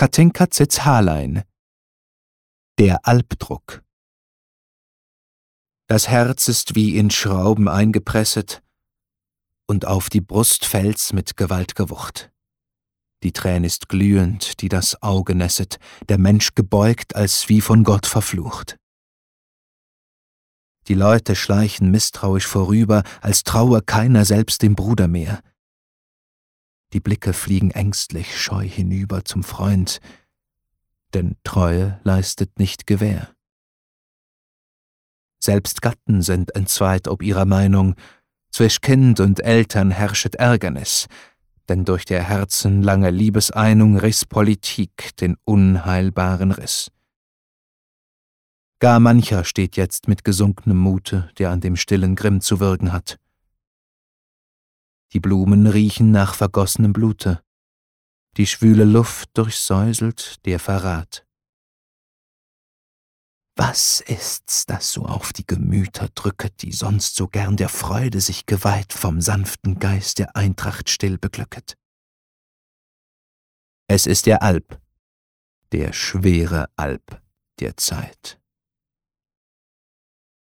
Katinka Zitzhalein Der Albdruck Das Herz ist wie in Schrauben eingepresset, und auf die Brust fällt's mit gewalt'ger Wucht. Die Trän ist glühend, die das Auge nässet, der Mensch gebeugt, als wie von Gott verflucht. Die Leute schleichen misstrauisch vorüber, als traue keiner selbst dem Bruder mehr. Die Blicke fliegen ängstlich scheu hinüber zum Freund, denn Treue leistet nicht Gewähr. Selbst Gatten sind entzweit ob ihrer Meinung, zwisch Kind und Eltern herrschet Ärgernis, denn durch der Herzen lange Liebeseinung riss Politik den unheilbaren Riss. Gar mancher steht jetzt mit gesunkenem Mute, der an dem stillen Grimm zu wirken hat. Die Blumen riechen nach vergossenem Blute, die schwüle Luft durchsäuselt der Verrat. Was ist's, das so auf die Gemüter drücket, die sonst so gern der Freude sich geweiht, vom sanften Geist der Eintracht still beglücket? Es ist der Alp, der schwere Alp der Zeit.